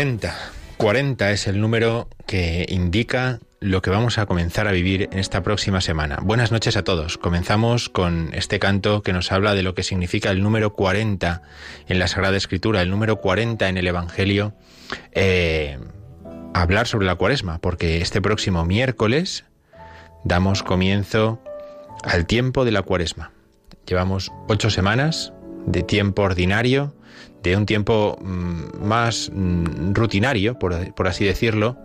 40. 40 es el número que indica lo que vamos a comenzar a vivir en esta próxima semana. Buenas noches a todos. Comenzamos con este canto que nos habla de lo que significa el número 40 en la Sagrada Escritura, el número 40 en el Evangelio. Eh, hablar sobre la cuaresma, porque este próximo miércoles damos comienzo al tiempo de la cuaresma. Llevamos ocho semanas de tiempo ordinario, de un tiempo mm, más mm, rutinario, por, por así decirlo,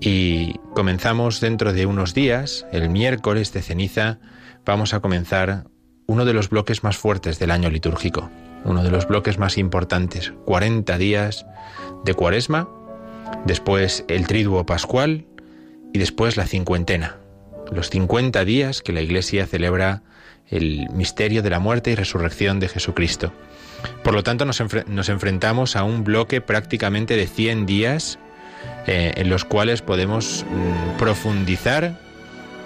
y comenzamos dentro de unos días, el miércoles de ceniza, vamos a comenzar uno de los bloques más fuertes del año litúrgico, uno de los bloques más importantes, 40 días de cuaresma, después el triduo pascual y después la cincuentena, los 50 días que la Iglesia celebra el misterio de la muerte y resurrección de Jesucristo. Por lo tanto, nos, enfre- nos enfrentamos a un bloque prácticamente de 100 días eh, en los cuales podemos mm, profundizar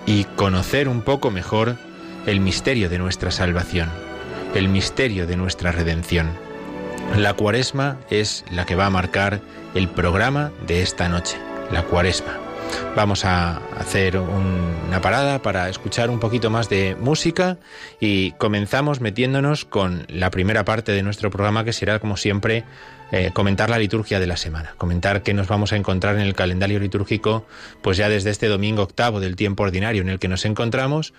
y conocer un poco mejor el misterio de nuestra salvación, el misterio de nuestra redención. La cuaresma es la que va a marcar el programa de esta noche, la cuaresma. Vamos a hacer un- una parada para escuchar un poquito más de música y comenzamos metiéndonos con la primera parte de nuestro programa que será como siempre eh, comentar la liturgia de la semana, comentar qué nos vamos a encontrar en el calendario litúrgico pues ya desde este domingo octavo del tiempo ordinario en el que nos encontramos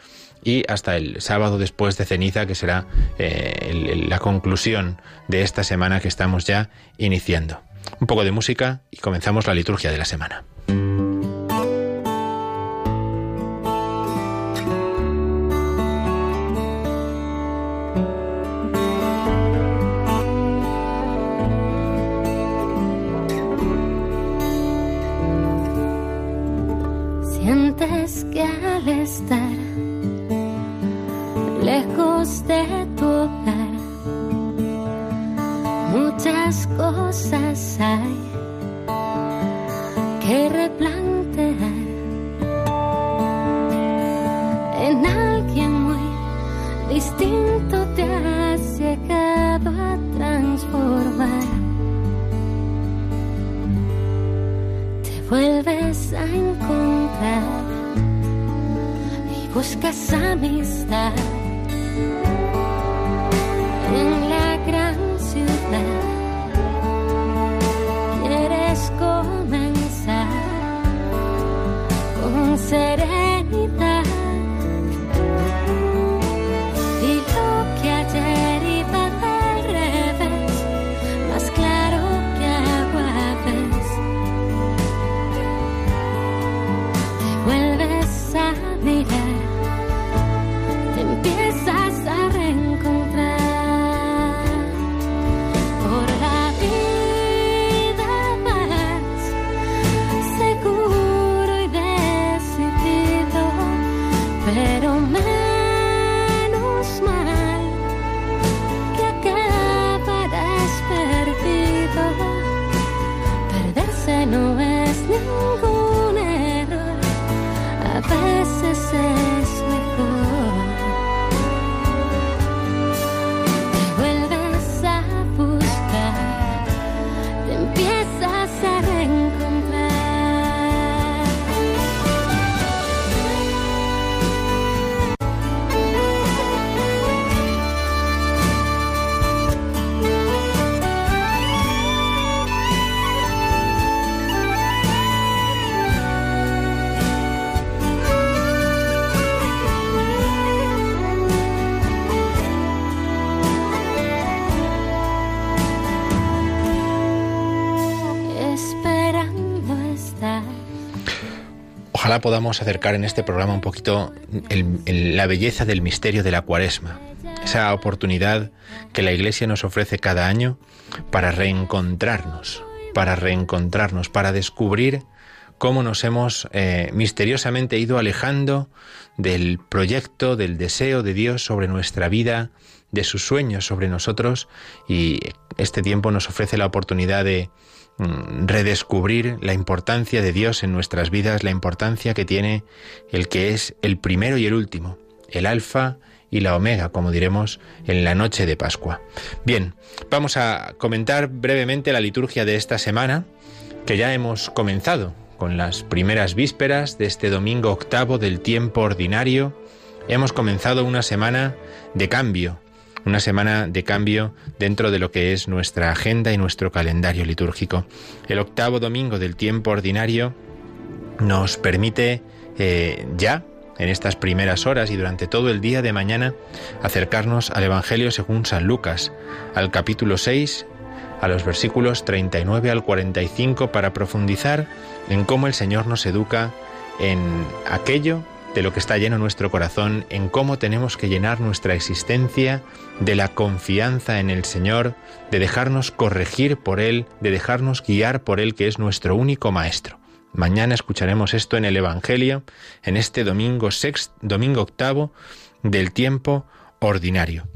y hasta el sábado después de ceniza que será eh, la conclusión de esta semana que estamos ya iniciando. Un poco de música y comenzamos la liturgia de la semana. Ojalá podamos acercar en este programa un poquito la belleza del misterio de la cuaresma, esa oportunidad que la Iglesia nos ofrece cada año para reencontrarnos, para reencontrarnos, para descubrir cómo nos hemos eh, misteriosamente ido alejando del proyecto, del deseo de Dios sobre nuestra vida, de sus sueños sobre nosotros y este tiempo nos ofrece la oportunidad de redescubrir la importancia de Dios en nuestras vidas, la importancia que tiene el que es el primero y el último, el alfa y la omega, como diremos en la noche de Pascua. Bien, vamos a comentar brevemente la liturgia de esta semana, que ya hemos comenzado con las primeras vísperas de este domingo octavo del tiempo ordinario. Hemos comenzado una semana de cambio, una semana de cambio dentro de lo que es nuestra agenda y nuestro calendario litúrgico. El octavo domingo del tiempo ordinario nos permite eh, ya, en estas primeras horas y durante todo el día de mañana, acercarnos al Evangelio según San Lucas, al capítulo 6, a los versículos 39 al 45, para profundizar en cómo el Señor nos educa en aquello de lo que está lleno nuestro corazón, en cómo tenemos que llenar nuestra existencia de la confianza en el Señor, de dejarnos corregir por Él, de dejarnos guiar por Él, que es nuestro único Maestro. Mañana escucharemos esto en el Evangelio, en este domingo sexto, domingo octavo del tiempo ordinario.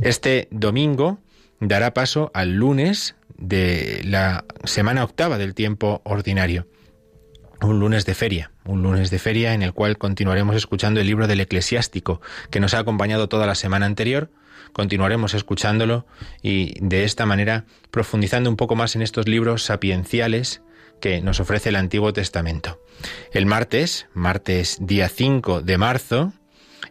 Este domingo dará paso al lunes de la semana octava del tiempo ordinario un lunes de feria, un lunes de feria en el cual continuaremos escuchando el libro del eclesiástico que nos ha acompañado toda la semana anterior, continuaremos escuchándolo y de esta manera profundizando un poco más en estos libros sapienciales que nos ofrece el Antiguo Testamento. El martes, martes día 5 de marzo,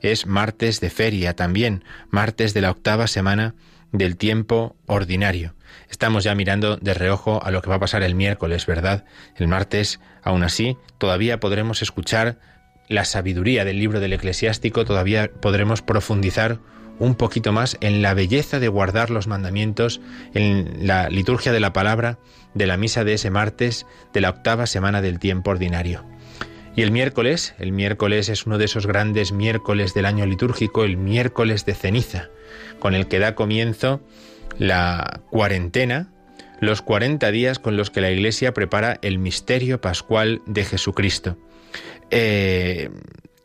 es martes de feria también, martes de la octava semana del tiempo ordinario. Estamos ya mirando de reojo a lo que va a pasar el miércoles, ¿verdad? El martes, aún así, todavía podremos escuchar la sabiduría del libro del eclesiástico, todavía podremos profundizar un poquito más en la belleza de guardar los mandamientos, en la liturgia de la palabra, de la misa de ese martes, de la octava semana del tiempo ordinario. Y el miércoles, el miércoles es uno de esos grandes miércoles del año litúrgico, el miércoles de ceniza, con el que da comienzo la cuarentena, los 40 días con los que la Iglesia prepara el misterio pascual de Jesucristo. Eh,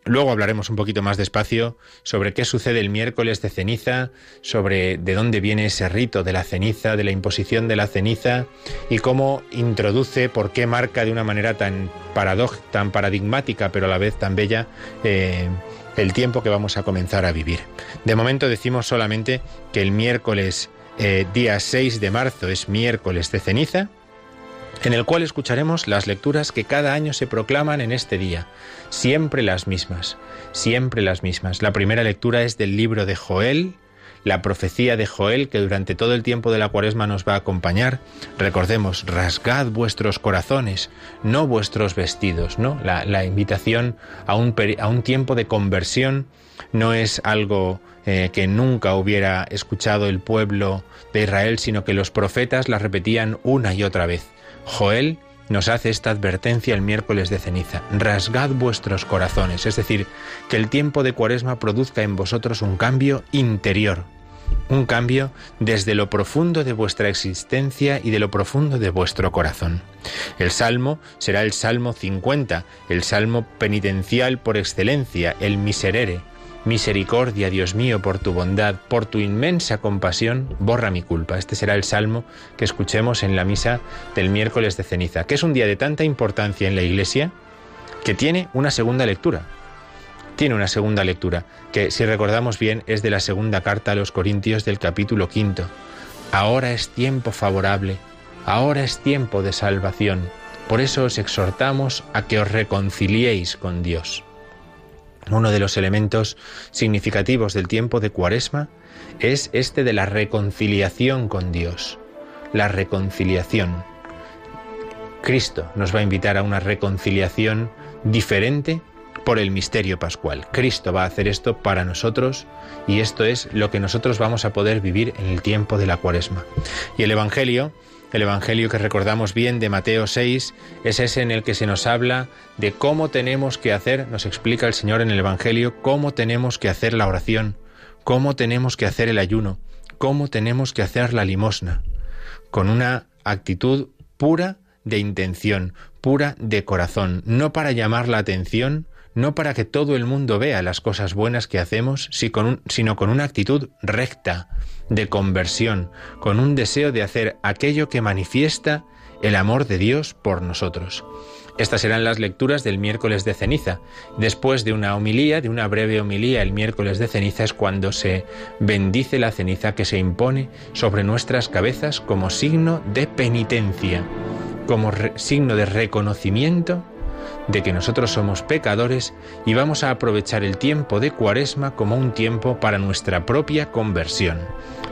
luego hablaremos un poquito más despacio sobre qué sucede el miércoles de ceniza, sobre de dónde viene ese rito de la ceniza, de la imposición de la ceniza y cómo introduce, por qué marca de una manera tan, paradoj, tan paradigmática, pero a la vez tan bella, eh, el tiempo que vamos a comenzar a vivir. De momento decimos solamente que el miércoles eh, día 6 de marzo es miércoles de ceniza, en el cual escucharemos las lecturas que cada año se proclaman en este día, siempre las mismas, siempre las mismas. La primera lectura es del libro de Joel, la profecía de Joel que durante todo el tiempo de la cuaresma nos va a acompañar. Recordemos, rasgad vuestros corazones, no vuestros vestidos, ¿no? La, invitación a un, peri- a un tiempo de conversión no es algo eh, que nunca hubiera escuchado el pueblo de Israel, sino que los profetas la repetían una y otra vez. Joel nos hace esta advertencia el miércoles de ceniza. Rasgad vuestros corazones, es decir, que el tiempo de cuaresma produzca en vosotros un cambio interior, un cambio desde lo profundo de vuestra existencia y de lo profundo de vuestro corazón. El salmo será el Salmo 50, el salmo penitencial por excelencia, el miserere. Misericordia, Dios mío, por tu bondad, por tu inmensa compasión, borra mi culpa. Este será el salmo que escuchemos en la misa del miércoles de ceniza, que es un día de tanta importancia en la Iglesia que tiene una segunda lectura. Tiene una segunda lectura, que si recordamos bien es de la segunda carta a los Corintios del capítulo quinto. Ahora es tiempo favorable, ahora es tiempo de salvación. Por eso os exhortamos a que os reconciliéis con Dios. Uno de los elementos significativos del tiempo de Cuaresma es este de la reconciliación con Dios. La reconciliación. Cristo nos va a invitar a una reconciliación diferente por el misterio pascual. Cristo va a hacer esto para nosotros y esto es lo que nosotros vamos a poder vivir en el tiempo de la Cuaresma. Y el Evangelio El Evangelio que recordamos bien de Mateo 6 es ese en el que se nos habla de cómo tenemos que hacer, nos explica el Señor en el Evangelio, cómo tenemos que hacer la oración, cómo tenemos que hacer el ayuno, cómo tenemos que hacer la limosna, con una actitud pura de intención, pura de corazón, no para llamar la atención, no para que todo el mundo vea las cosas buenas que hacemos, sino con una actitud recta, de conversión, con un deseo de hacer aquello que manifiesta el amor de Dios por nosotros. Estas serán las lecturas del miércoles de ceniza. Después de una homilía, de una breve homilía el miércoles de ceniza es cuando se bendice la ceniza que se impone sobre nuestras cabezas como signo de penitencia, como signo de reconocimiento de que nosotros somos pecadores y vamos a aprovechar el tiempo de Cuaresma como un tiempo para nuestra propia conversión.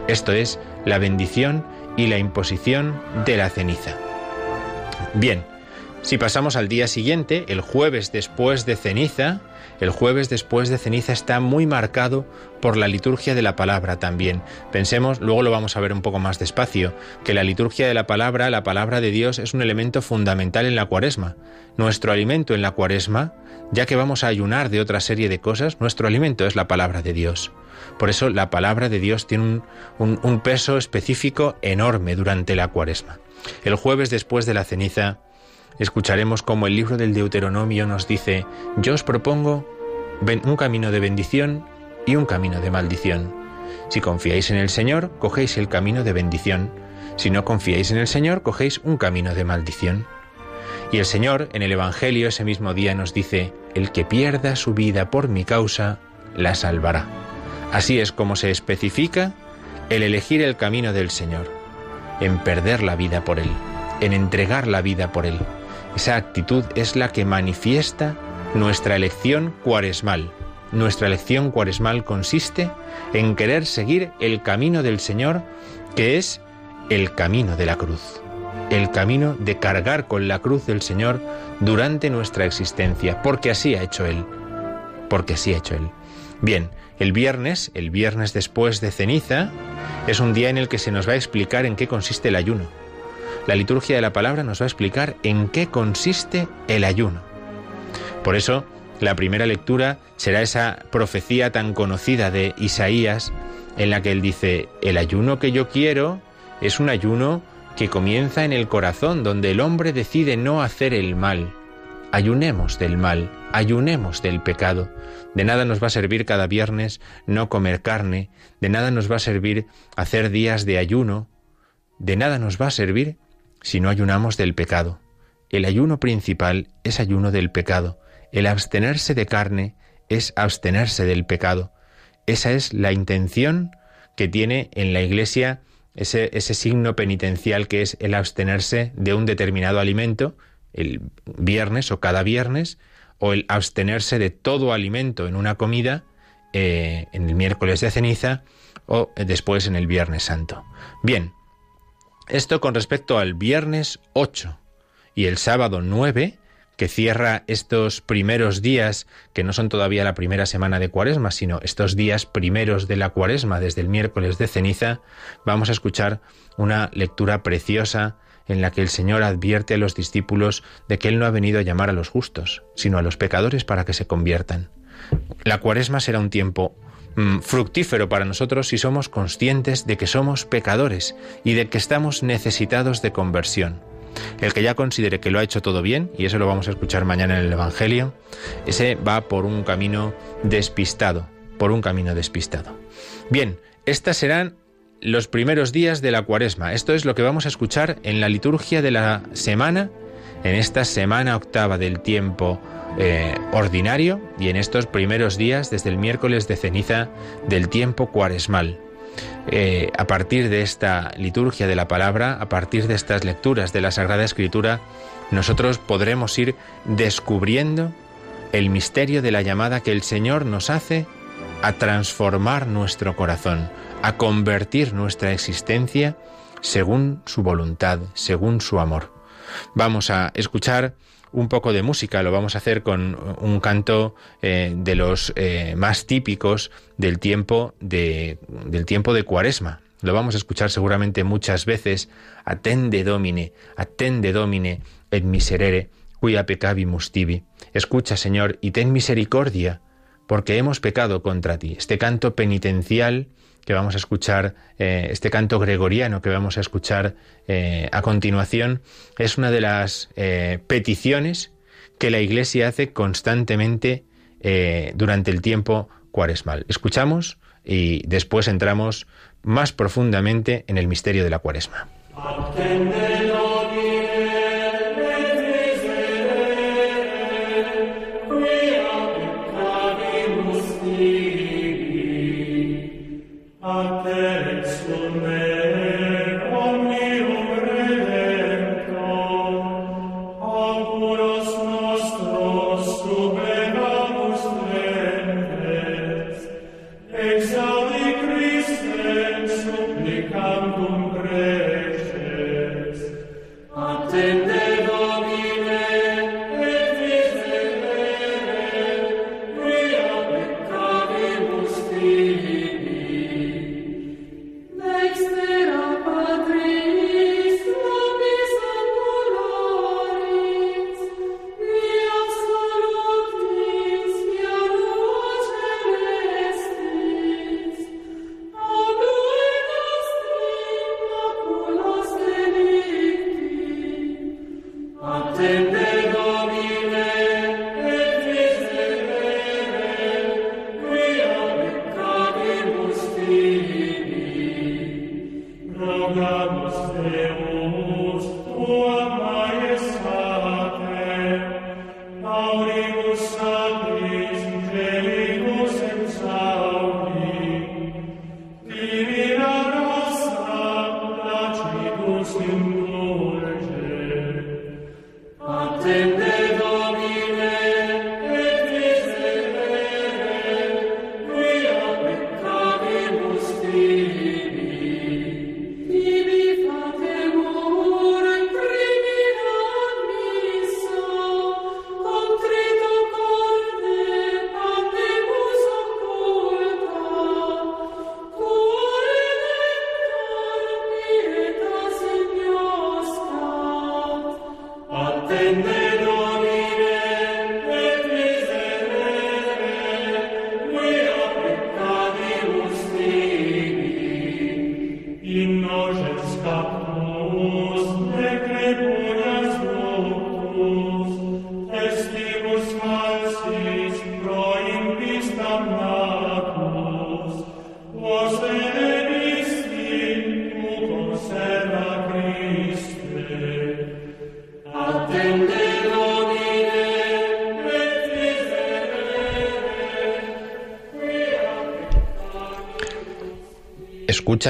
Esto es la bendición y la imposición de la ceniza. Bien, si pasamos al día siguiente, el jueves después de ceniza, el jueves después de ceniza está muy marcado por la liturgia de la palabra también. Pensemos, luego lo vamos a ver un poco más despacio, que la liturgia de la palabra, la palabra de Dios, es un elemento fundamental en la cuaresma. Nuestro alimento en la cuaresma, ya que vamos a ayunar de otra serie de cosas, nuestro alimento es la palabra de Dios. Por eso la palabra de Dios tiene un, un peso específico enorme durante la cuaresma. El jueves después de la ceniza, escucharemos como el libro del Deuteronomio nos dice, yo os propongo un camino de bendición y un camino de maldición. Si confiáis en el Señor, cogéis el camino de bendición. Si no confiáis en el Señor, cogéis un camino de maldición. Y el Señor en el Evangelio ese mismo día nos dice, el que pierda su vida por mi causa, la salvará. Así es como se especifica el elegir el camino del Señor, en perder la vida por Él, en entregar la vida por Él. Esa actitud es la que manifiesta nuestra elección cuaresmal. Nuestra elección cuaresmal consiste en querer seguir el camino del Señor, que es el camino de la cruz, el camino de cargar con la cruz del Señor durante nuestra existencia, porque así ha hecho Él, porque así ha hecho Él. Bien, el viernes, el viernes después de ceniza, es un día en el que se nos va a explicar en qué consiste el ayuno. La liturgia de la palabra nos va a explicar en qué consiste el ayuno. Por eso, la primera lectura será esa profecía tan conocida de Isaías, en la que él dice, el ayuno que yo quiero es un ayuno que comienza en el corazón, donde el hombre decide no hacer el mal. Ayunemos del mal, ayunemos del pecado. De nada nos va a servir cada viernes no comer carne, de nada nos va a servir hacer días de ayuno, de nada nos va a servir si no ayunamos del pecado. El ayuno principal es ayuno del pecado. El abstenerse de carne es abstenerse del pecado. Esa es la intención que tiene en la Iglesia ese, signo penitencial que es el abstenerse de un determinado alimento, el viernes o cada viernes, o el abstenerse de todo alimento en una comida eh, en el miércoles de ceniza o después en el viernes santo. Bien, esto con respecto al viernes 8 y el sábado 9, que cierra estos primeros días, que no son todavía la primera semana de Cuaresma, sino estos días primeros de la Cuaresma, desde el miércoles de ceniza, vamos a escuchar una lectura preciosa en la que el Señor advierte a los discípulos de que Él no ha venido a llamar a los justos, sino a los pecadores para que se conviertan. La Cuaresma será un tiempo Mm, fructífero para nosotros si somos conscientes de que somos pecadores y de que estamos necesitados de conversión. El que ya considere que lo ha hecho todo bien, y eso lo vamos a escuchar mañana en el Evangelio, ese va por un camino despistado, por un camino despistado. Bien, estas serán los primeros días de la cuaresma. Esto es lo que vamos a escuchar en la liturgia de la semana, en esta semana octava del tiempo eh, ordinario y en estos primeros días, desde el miércoles de ceniza del tiempo cuaresmal. Eh, a partir de esta liturgia de la palabra, a partir de estas lecturas de la Sagrada Escritura, nosotros podremos ir descubriendo el misterio de la llamada que el Señor nos hace a transformar nuestro corazón, a convertir nuestra existencia según su voluntad, según su amor. Vamos a escuchar un poco de música. Lo vamos a hacer con un canto eh, de los eh, más típicos del tiempo de, del tiempo de Cuaresma. lo vamos a escuchar seguramente muchas veces, attende domine, attende domine et miserere, cuia peccavimus tibi. Escucha, Señor, y ten misericordia, porque hemos pecado contra ti. Este canto penitencial que vamos a escuchar, eh, este canto gregoriano que vamos a escuchar eh, a continuación, es una de las eh, peticiones que la Iglesia hace constantemente durante el tiempo cuaresmal. Escuchamos y después entramos más profundamente en el misterio de la cuaresma. Escucha,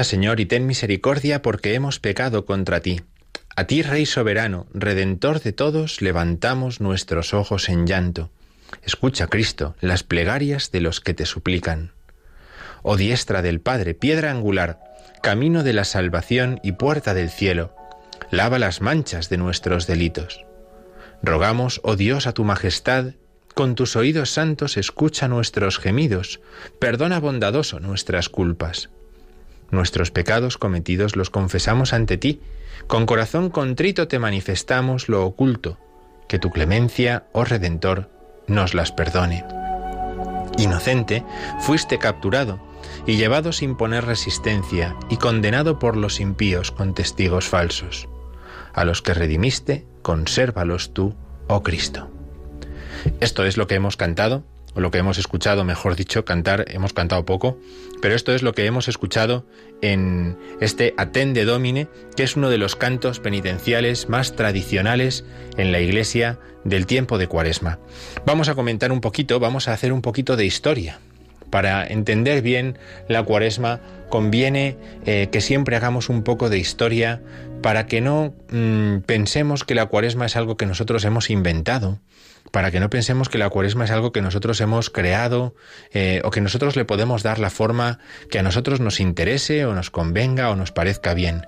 Señor, y ten misericordia porque hemos pecado contra ti. A ti, Rey soberano, Redentor de todos, levantamos nuestros ojos en llanto. Escucha, Cristo, las plegarias de los que te suplican. Oh diestra del Padre, piedra angular, camino de la salvación y puerta del cielo, lava las manchas de nuestros delitos. Rogamos, oh Dios, a tu majestad, con tus oídos santos escucha nuestros gemidos, perdona bondadoso nuestras culpas. Nuestros pecados cometidos los confesamos ante ti, con corazón contrito te manifestamos lo oculto, que tu clemencia, oh Redentor, nos las perdone. Inocente, fuiste capturado y llevado sin poner resistencia y condenado por los impíos con testigos falsos. A los que redimiste, consérvalos tú, oh Cristo. Esto es lo que hemos cantado o lo que hemos escuchado, mejor dicho, cantar, hemos cantado poco, pero esto es lo que hemos escuchado en este Atende Domine, que es uno de los cantos penitenciales más tradicionales en la iglesia del tiempo de Cuaresma. Vamos a comentar un poquito, vamos a hacer un poquito de historia. Para entender bien la cuaresma conviene eh, que siempre hagamos un poco de historia para que no mm, pensemos que la cuaresma es algo que nosotros hemos inventado, para que no pensemos que la cuaresma es algo que nosotros hemos creado eh, o que nosotros le podemos dar la forma que a nosotros nos interese o nos convenga o nos parezca bien.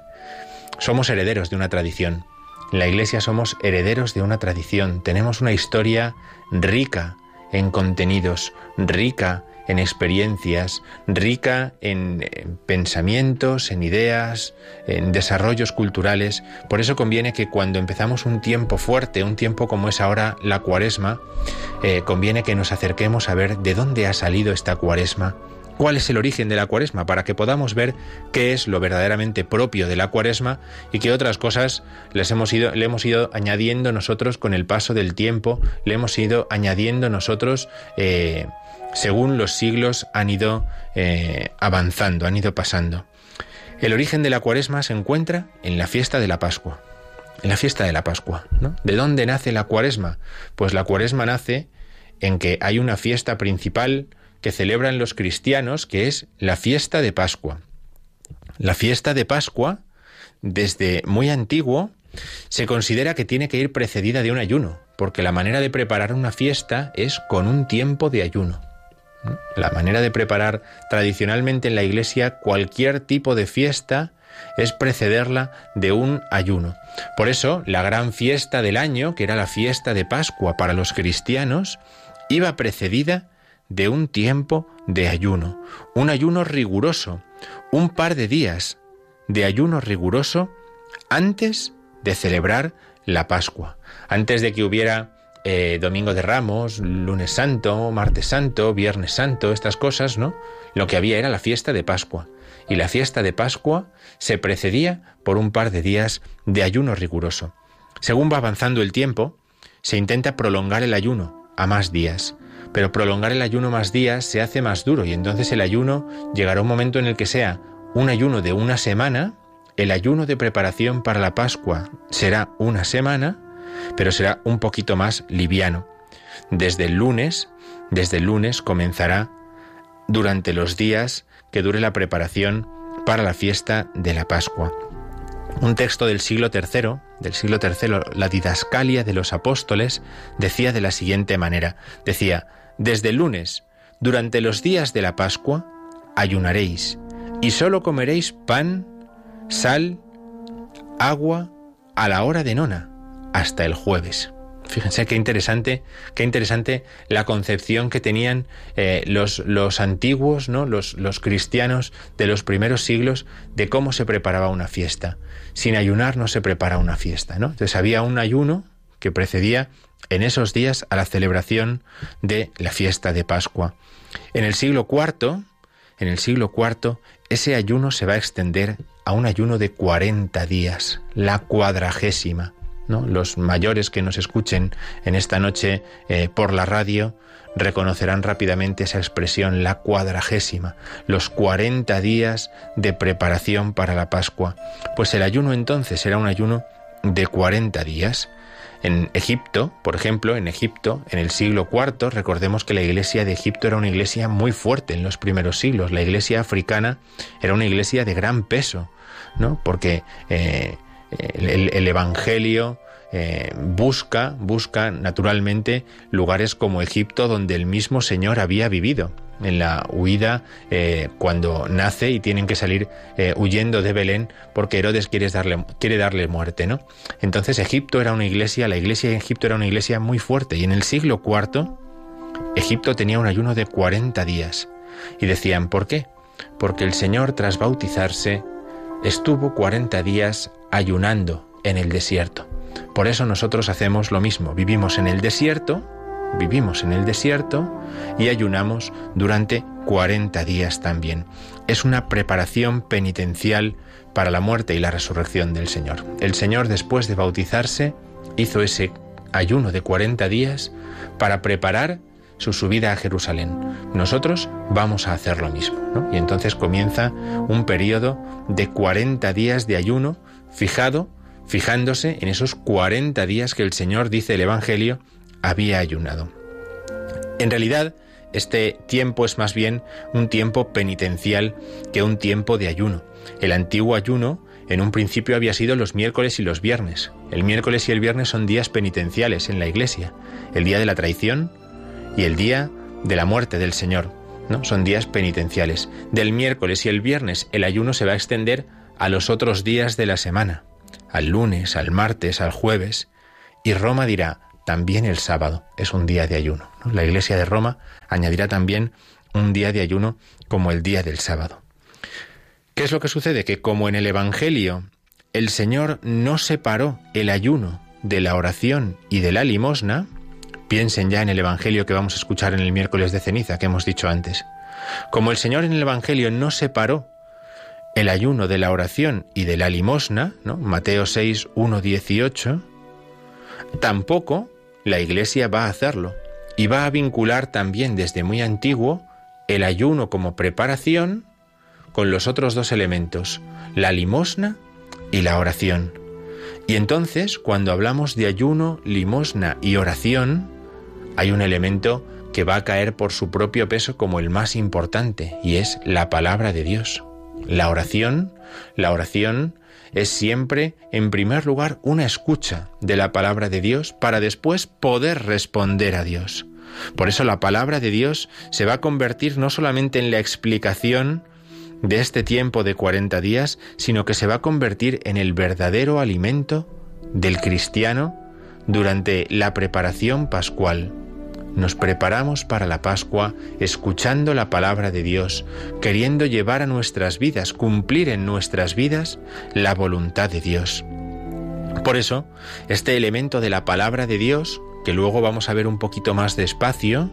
Somos herederos de una tradición. La Iglesia somos herederos de una tradición. Tenemos una historia rica en contenidos, rica en experiencias, rica en pensamientos, en ideas, en desarrollos culturales. Por eso conviene que cuando empezamos un tiempo fuerte, un tiempo como es ahora la cuaresma, eh, conviene que nos acerquemos a ver de dónde ha salido esta cuaresma, cuál es el origen de la cuaresma, para que podamos ver qué es lo verdaderamente propio de la cuaresma y qué otras cosas les hemos ido, le hemos ido añadiendo nosotros con el paso del tiempo, le hemos ido añadiendo nosotros eh, según los siglos han ido eh, avanzando, han ido pasando. El origen de la cuaresma se encuentra en la fiesta de la Pascua. En la fiesta de la Pascua. ¿no? ¿De dónde nace la cuaresma? Pues la cuaresma nace en que hay una fiesta principal que celebran los cristianos, que es la fiesta de Pascua. La fiesta de Pascua, desde muy antiguo, se considera que tiene que ir precedida de un ayuno, porque la manera de preparar una fiesta es con un tiempo de ayuno. La manera de preparar tradicionalmente en la iglesia cualquier tipo de fiesta es precederla de un ayuno. Por eso, la gran fiesta del año, que era la fiesta de Pascua para los cristianos, iba precedida de un tiempo de ayuno, un ayuno riguroso, un par de días de ayuno riguroso antes de celebrar la Pascua, antes de que hubiera eh, Domingo de Ramos, Lunes Santo, Martes Santo, Viernes Santo, estas cosas, ¿no? Lo que había era la fiesta de Pascua. Y la fiesta de Pascua se precedía por un par de días de ayuno riguroso. Según va avanzando el tiempo, se intenta prolongar el ayuno a más días. Pero prolongar el ayuno más días se hace más duro y entonces el ayuno llegará un momento en el que sea un ayuno de una semana, el ayuno de preparación para la Pascua será una semana, pero será un poquito más liviano. Desde el lunes, desde el lunes comenzará durante los días que dure la preparación para la fiesta de la Pascua. Un texto del siglo III, del siglo III, la didascalia de los apóstoles, decía de la siguiente manera, decía, desde el lunes, durante los días de la Pascua, ayunaréis, y sólo comeréis pan, sal, agua, a la hora de nona, hasta el jueves. Fíjense qué interesante, qué interesante la concepción que tenían eh, los, los, antiguos, ¿no? Los, los, cristianos de los primeros siglos de cómo se preparaba una fiesta. Sin ayunar no se prepara una fiesta, ¿no? Entonces había un ayuno que precedía en esos días a la celebración de la fiesta de Pascua. En el siglo IV, en el siglo IV, ese ayuno se va a extender a un ayuno de 40 días, la cuadragésima. Los mayores que nos escuchen en esta noche eh, por la radio reconocerán rápidamente esa expresión, la cuadragésima, los 40 días de preparación para la Pascua. Pues el ayuno entonces era un ayuno de 40 días. En Egipto, por ejemplo, en Egipto, en el siglo IV, recordemos que la iglesia de Egipto era una iglesia muy fuerte en los primeros siglos. La iglesia africana era una iglesia de gran peso, ¿no? Porque eh, el, el Evangelio eh, busca, busca naturalmente lugares como Egipto donde el mismo Señor había vivido. En la huida, eh, cuando nace y tienen que salir eh, huyendo de Belén porque Herodes quiere darle, quiere darle muerte, ¿no? Entonces Egipto era una iglesia, la iglesia en Egipto era una iglesia muy fuerte y en el siglo IV Egipto tenía un ayuno de 40 días. Y decían, ¿por qué? Porque el Señor tras bautizarse estuvo 40 días ayunando en el desierto. Por eso nosotros hacemos lo mismo, vivimos en el desierto, vivimos en el desierto y ayunamos durante 40 días también. Es una preparación penitencial para la muerte y la resurrección del Señor. El Señor después de bautizarse hizo ese ayuno de 40 días para preparar su subida a Jerusalén. Nosotros vamos a hacer lo mismo. Y entonces comienza un periodo de 40 días de ayuno fijado fijándose en esos 40 días que el Señor, dice el Evangelio, había ayunado. En realidad, este tiempo es más bien un tiempo penitencial que un tiempo de ayuno. El antiguo ayuno en un principio había sido los miércoles y los viernes. El miércoles y el viernes son días penitenciales en la iglesia. El día de la traición y el día de la muerte del Señor. ¿no? Son días penitenciales. Del miércoles y el viernes el ayuno se va a extender a los otros días de la semana al lunes, al martes, al jueves, y Roma dirá, también el sábado es un día de ayuno. La Iglesia de Roma añadirá también un día de ayuno como el día del sábado. ¿Qué es lo que sucede? Que como en el Evangelio el Señor no separó el ayuno de la oración y de la limosna, piensen ya en el Evangelio que vamos a escuchar en el miércoles de ceniza que hemos dicho antes. Como el Señor en el Evangelio no separó el ayuno de la oración y de la limosna, ¿no? Mateo 6, 1, 18, tampoco la Iglesia va a hacerlo y va a vincular también desde muy antiguo el ayuno como preparación con los otros dos elementos, la limosna y la oración. Y entonces, cuando hablamos de ayuno, limosna y oración, hay un elemento que va a caer por su propio peso como el más importante, y es la palabra de Dios. La oración, la oración es siempre, en primer lugar, una escucha de la palabra de Dios para después poder responder a Dios. Por eso la palabra de Dios se va a convertir no solamente en la explicación de este tiempo de 40 días, sino que se va a convertir en el verdadero alimento del cristiano durante la preparación pascual. Nos preparamos para la Pascua escuchando la palabra de Dios, queriendo llevar a nuestras vidas, cumplir en nuestras vidas la voluntad de Dios. Por eso, este elemento de la palabra de Dios, que luego vamos a ver un poquito más despacio,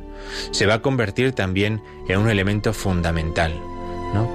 se va a convertir también en un elemento fundamental.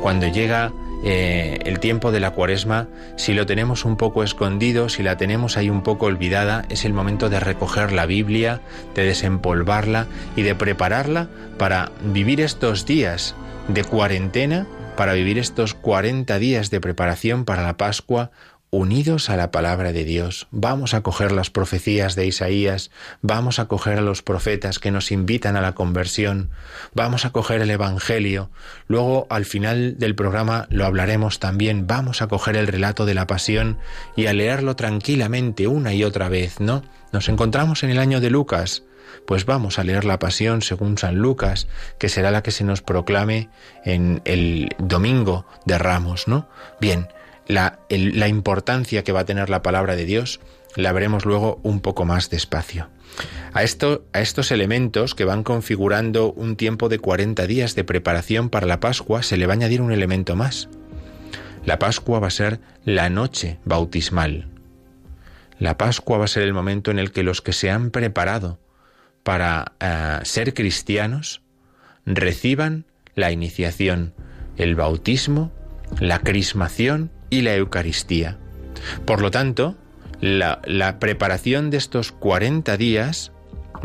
Cuando llega eh, el tiempo de la cuaresma, si lo tenemos un poco escondido, si la tenemos ahí un poco olvidada, es el momento de recoger la Biblia, de desempolvarla y de prepararla para vivir estos días de cuarentena, para vivir estos 40 días de preparación para la Pascua, unidos a la palabra de Dios. Vamos a coger las profecías de Isaías, vamos a coger a los profetas que nos invitan a la conversión, vamos a coger el Evangelio. Luego, al final del programa, lo hablaremos también. Vamos a coger el relato de la pasión y a leerlo tranquilamente una y otra vez, ¿no? Nos encontramos en el año de Lucas. Pues vamos a leer la pasión según San Lucas, que será la que se nos proclame en el domingo de Ramos, ¿no? Bien, la, la importancia que va a tener la palabra de Dios la veremos luego un poco más despacio. A, esto, a estos elementos que van configurando un tiempo de 40 días de preparación para la Pascua se le va a añadir un elemento más. La Pascua va a ser la noche bautismal. La Pascua va a ser el momento en el que los que se han preparado para eh, ser cristianos reciban la iniciación, el bautismo, la crismación y la Eucaristía. Por lo tanto, la, preparación de estos 40 días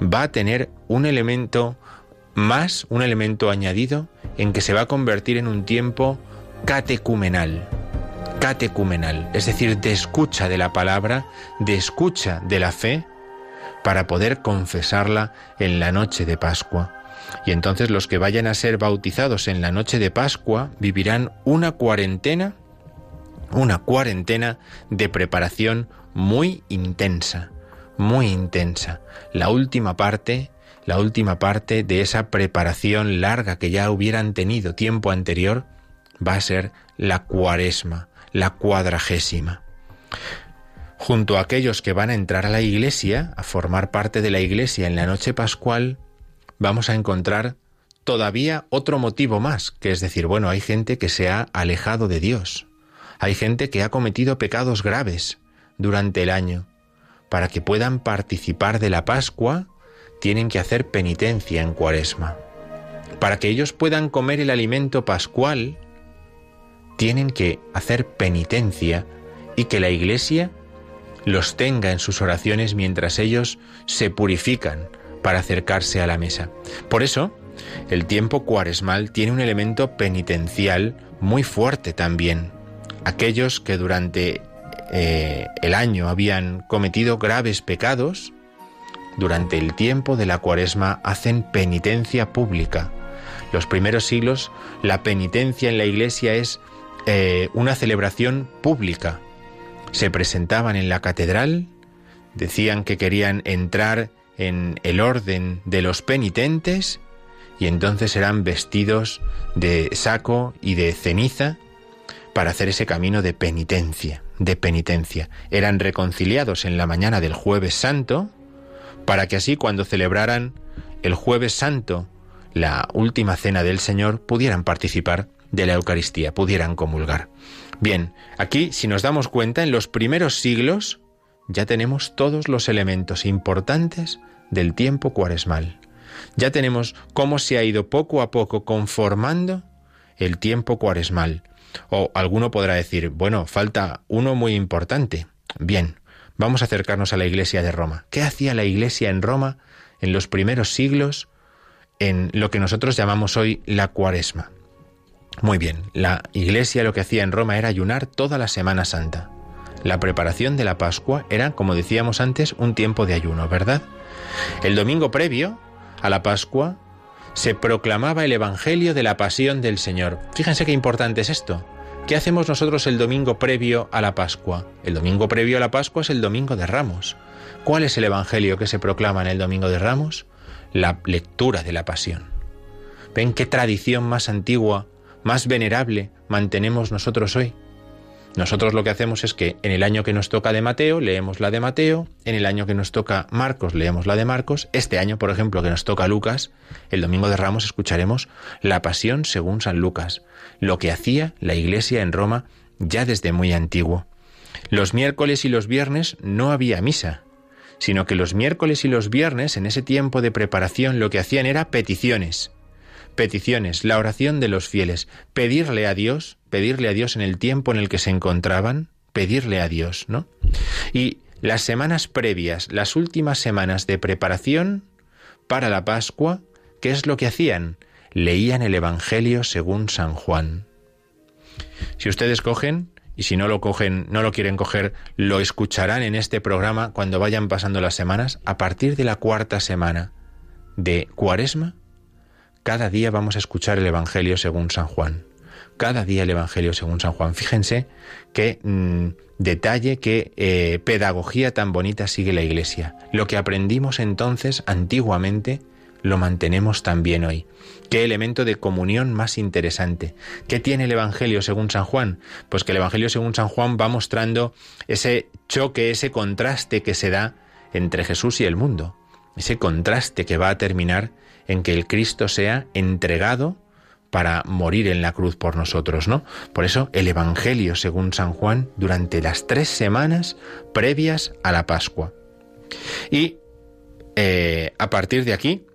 va a tener un elemento más, un elemento añadido, en que se va a convertir en un tiempo catecumenal. Catecumenal, es decir, de escucha de la palabra, de escucha de la fe, para poder confesarla en la noche de Pascua. Y entonces los que vayan a ser bautizados en la noche de Pascua vivirán una cuarentena una cuarentena de preparación muy intensa, muy intensa. La última parte, la última parte de esa preparación larga que ya hubieran tenido tiempo anterior, va a ser la cuaresma, la cuadragésima. Junto a aquellos que van a entrar a la iglesia, a formar parte de la iglesia en la noche pascual, vamos a encontrar todavía otro motivo más, que es decir, bueno, hay gente que se ha alejado de Dios, hay gente que ha cometido pecados graves durante el año. Para que puedan participar de la Pascua, tienen que hacer penitencia en Cuaresma. Para que ellos puedan comer el alimento pascual, tienen que hacer penitencia y que la Iglesia los tenga en sus oraciones mientras ellos se purifican para acercarse a la mesa. Por eso, el tiempo cuaresmal tiene un elemento penitencial muy fuerte también aquellos que durante eh, el año habían cometido graves pecados, durante el tiempo de la cuaresma hacen penitencia pública. Los primeros siglos, la penitencia en la iglesia es eh, una celebración pública. Se presentaban en la catedral, decían que querían entrar en el orden de los penitentes y entonces eran vestidos de saco y de ceniza para hacer ese camino de penitencia, de penitencia. Eran reconciliados en la mañana del jueves santo, para que así cuando celebraran el jueves santo la última cena del Señor, pudieran participar de la Eucaristía, pudieran comulgar. Bien, aquí, si nos damos cuenta, en los primeros siglos ya tenemos todos los elementos importantes del tiempo cuaresmal. Ya tenemos cómo se ha ido poco a poco conformando el tiempo cuaresmal. O alguno podrá decir, bueno, falta uno muy importante. Bien, vamos a acercarnos a la Iglesia de Roma. ¿Qué hacía la Iglesia en Roma en los primeros siglos en lo que nosotros llamamos hoy la cuaresma? Muy bien, la Iglesia lo que hacía en Roma era ayunar toda la Semana Santa. La preparación de la Pascua era, como decíamos antes, un tiempo de ayuno, ¿verdad? El domingo previo a la Pascua se proclamaba el Evangelio de la Pasión del Señor. Fíjense qué importante es esto. ¿Qué hacemos nosotros el domingo previo a la Pascua? El domingo previo a la Pascua es el domingo de Ramos. ¿Cuál es el Evangelio que se proclama en el domingo de Ramos? La lectura de la Pasión. ¿Ven qué tradición más antigua, más venerable mantenemos nosotros hoy? Nosotros lo que hacemos es que en el año que nos toca de Mateo, leemos la de Mateo, en el año que nos toca Marcos, leemos la de Marcos, este año, por ejemplo, que nos toca Lucas, el domingo de Ramos escucharemos la pasión según San Lucas, lo que hacía la Iglesia en Roma ya desde muy antiguo. Los miércoles y los viernes no había misa, sino que los miércoles y los viernes, en ese tiempo de preparación, lo que hacían era peticiones, peticiones, la oración de los fieles, pedirle a Dios, pedirle a Dios en el tiempo en el que se encontraban, pedirle a Dios, ¿no? Y las semanas previas, las últimas semanas de preparación para la Pascua, ¿qué es lo que hacían? Leían el Evangelio según San Juan. Si ustedes cogen, y si no lo cogen, no lo quieren coger, lo escucharán en este programa cuando vayan pasando las semanas, a partir de la cuarta semana de Cuaresma, cada día vamos a escuchar el Evangelio según San Juan. Cada día el Evangelio según San Juan. Fíjense qué mm, detalle, qué eh, pedagogía tan bonita sigue la Iglesia. Lo que aprendimos entonces antiguamente lo mantenemos también hoy. Qué elemento de comunión más interesante. ¿Qué tiene el Evangelio según San Juan? Pues que el Evangelio según San Juan va mostrando ese choque, ese contraste que se da entre Jesús y el mundo. Ese contraste que va a terminar en que el Cristo sea entregado para morir en la cruz por nosotros, ¿no? Por eso el Evangelio, según San Juan, durante las tres semanas previas a la Pascua. Y eh, a partir de aquí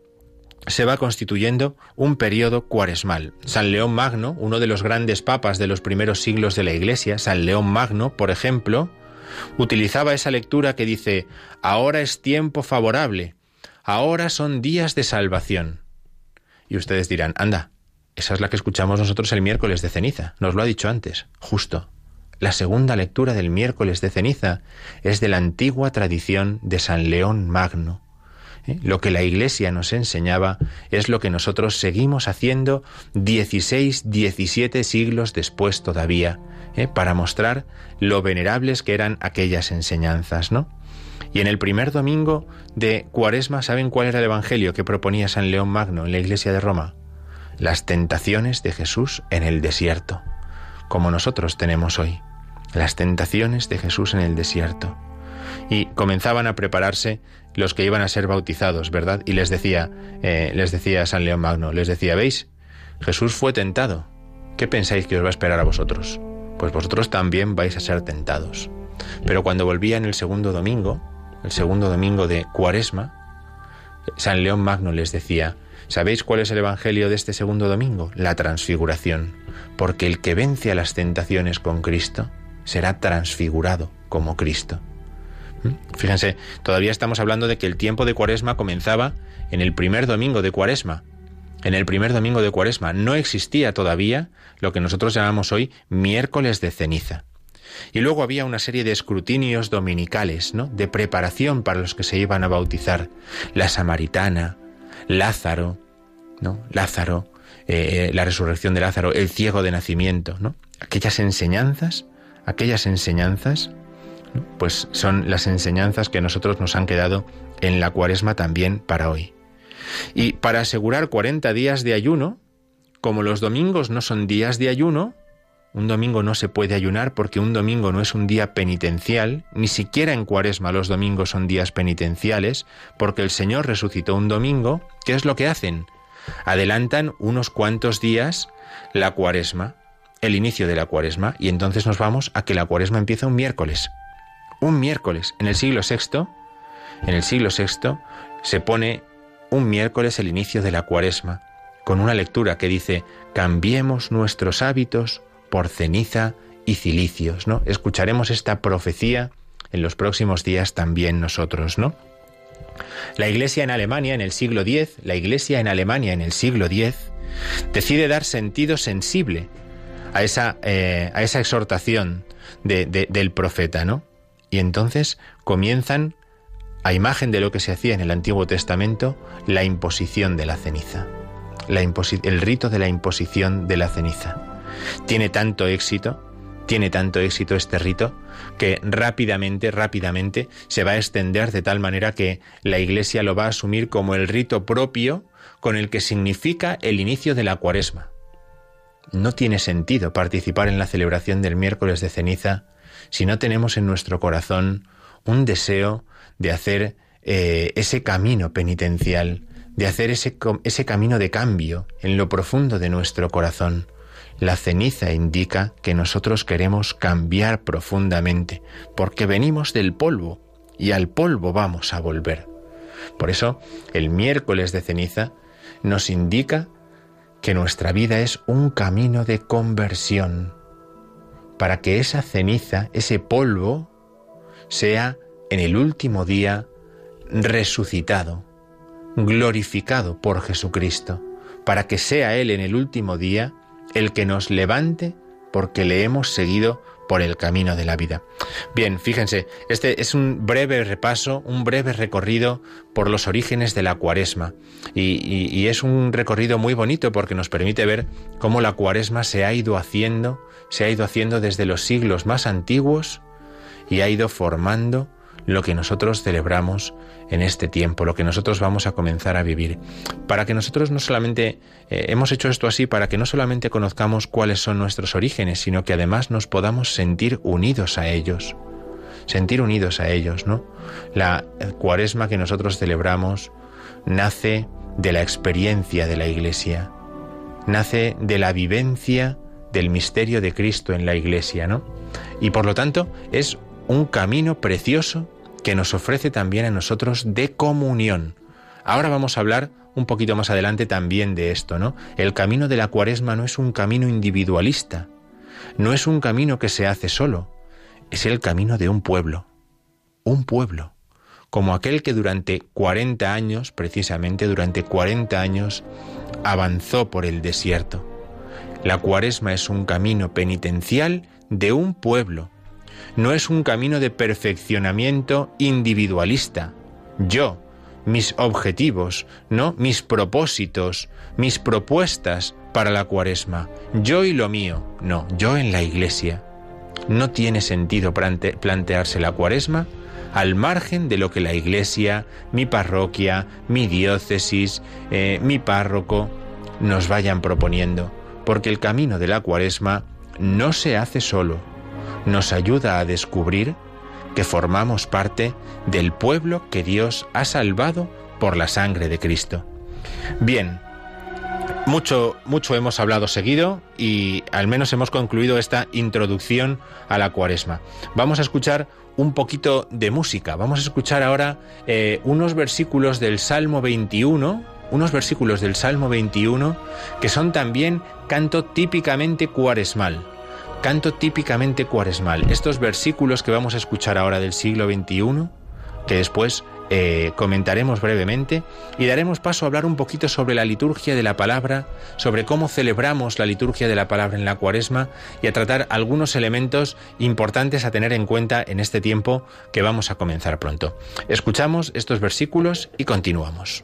se va constituyendo un periodo cuaresmal. San León Magno, uno de los grandes papas de los primeros siglos de la Iglesia, San León Magno, por ejemplo, utilizaba esa lectura que dice, ahora es tiempo favorable, ahora son días de salvación. Y ustedes dirán, anda, esa es la que escuchamos nosotros el miércoles de ceniza, nos lo ha dicho antes, justo. La segunda lectura del miércoles de ceniza es de la antigua tradición de San León Magno. ¿Eh? Lo que la Iglesia nos enseñaba es lo que nosotros seguimos haciendo 16, 17 siglos después todavía, ¿eh? para mostrar lo venerables que eran aquellas enseñanzas, ¿no? Y en el primer domingo de Cuaresma, ¿saben cuál era el Evangelio que proponía San León Magno en la iglesia de Roma? Las tentaciones de Jesús en el desierto, como nosotros tenemos hoy. Las tentaciones de Jesús en el desierto. Y comenzaban a prepararse los que iban a ser bautizados, ¿verdad? Y les decía, eh, les decía San León Magno, les decía, ¿veis? Jesús fue tentado. ¿Qué pensáis que os va a esperar a vosotros? Pues vosotros también vais a ser tentados. Pero cuando volvía en el segundo domingo, el segundo domingo de Cuaresma, San León Magno les decía, ¿sabéis cuál es el Evangelio de este segundo domingo? La transfiguración, porque el que vence a las tentaciones con Cristo será transfigurado como Cristo. ¿Mm? Fíjense, todavía estamos hablando de que el tiempo de Cuaresma comenzaba en el primer domingo de Cuaresma. En el primer domingo de Cuaresma no existía todavía lo que nosotros llamamos hoy miércoles de ceniza. Y luego había una serie de escrutinios dominicales, ¿no? De preparación para los que se iban a bautizar. La samaritana, Lázaro, ¿no? Lázaro, eh, la resurrección de Lázaro, el ciego de nacimiento, ¿no? Aquellas enseñanzas, aquellas enseñanzas, pues son las enseñanzas que nosotros nos han quedado en la cuaresma también para hoy. Y para asegurar 40 días de ayuno, como los domingos no son días de ayuno, un domingo no se puede ayunar porque un domingo no es un día penitencial, ni siquiera en cuaresma los domingos son días penitenciales, porque el Señor resucitó un domingo. ¿Qué es lo que hacen? adelantan unos cuantos días la cuaresma, el inicio de la cuaresma, y entonces nos vamos a que la cuaresma empieza un miércoles. Un miércoles. En el siglo VI, en el siglo VI, se pone un miércoles el inicio de la cuaresma, con una lectura que dice, cambiemos nuestros hábitos por ceniza y cilicios, ¿no? Escucharemos esta profecía en los próximos días también nosotros, ¿no? La Iglesia en Alemania en el siglo X, la Iglesia en Alemania en el siglo X, decide dar sentido sensible a esa, eh, a esa exhortación de- de- del profeta, ¿no? Y entonces comienzan, a imagen de lo que se hacía en el Antiguo Testamento, la imposición de la ceniza. El rito de la imposición de la ceniza. Tiene tanto éxito, tiene tanto éxito este rito, que rápidamente, rápidamente se va a extender de tal manera que la Iglesia lo va a asumir como el rito propio con el que significa el inicio de la cuaresma. No tiene sentido participar en la celebración del miércoles de ceniza si no tenemos en nuestro corazón un deseo de hacer eh, ese camino penitencial, de hacer ese, ese camino de cambio en lo profundo de nuestro corazón. La ceniza indica que nosotros queremos cambiar profundamente, porque venimos del polvo y al polvo vamos a volver. Por eso, el miércoles de ceniza nos indica que nuestra vida es un camino de conversión, para que esa ceniza, ese polvo, sea en el último día resucitado, glorificado por Jesucristo, para que sea Él en el último día el que nos levante porque le hemos seguido por el camino de la vida. Bien, fíjense, este es un breve repaso, un breve recorrido por los orígenes de la cuaresma. Y, y- es un recorrido muy bonito porque nos permite ver cómo la cuaresma se ha ido haciendo, se ha ido haciendo desde los siglos más antiguos y ha ido formando lo que nosotros celebramos en este tiempo, lo que nosotros vamos a comenzar a vivir. Para que nosotros no solamente, eh, hemos hecho esto así, para que no solamente conozcamos cuáles son nuestros orígenes, sino que además nos podamos sentir unidos a ellos. Sentir unidos a ellos, ¿no? La cuaresma que nosotros celebramos nace de la experiencia de la Iglesia, nace de la vivencia del misterio de Cristo en la Iglesia, ¿no? Y por lo tanto es un camino precioso que nos ofrece también a nosotros de comunión. Ahora vamos a hablar un poquito más adelante también de esto, ¿no? El camino de la cuaresma no es un camino individualista, no es un camino que se hace solo, es el camino de un pueblo, un pueblo, como aquel que durante 40 años, precisamente durante 40 años, avanzó por el desierto. La cuaresma es un camino penitencial de un pueblo, no es un camino de perfeccionamiento individualista. Yo, mis objetivos, no mis propósitos, mis propuestas para la cuaresma. Yo y lo mío, no, yo en la iglesia. No tiene sentido plante- plantearse la cuaresma al margen de lo que la iglesia, mi parroquia, mi diócesis, eh, mi párroco nos vayan proponiendo, porque el camino de la cuaresma no se hace solo, nos ayuda a descubrir que formamos parte del pueblo que Dios ha salvado por la sangre de Cristo. Bien, mucho, mucho hemos hablado seguido y al menos hemos concluido esta introducción a la cuaresma. Vamos a escuchar un poquito de música. Vamos a escuchar ahora eh, unos versículos del Salmo 21, unos versículos del Salmo 21 que son también canto típicamente cuaresmal. Canto típicamente cuaresmal. Estos versículos que vamos a escuchar ahora del siglo XXI, que después eh, comentaremos brevemente y daremos paso a hablar un poquito sobre la liturgia de la palabra, sobre cómo celebramos la liturgia de la palabra en la cuaresma y a tratar algunos elementos importantes a tener en cuenta en este tiempo que vamos a comenzar pronto. Escuchamos estos versículos y continuamos.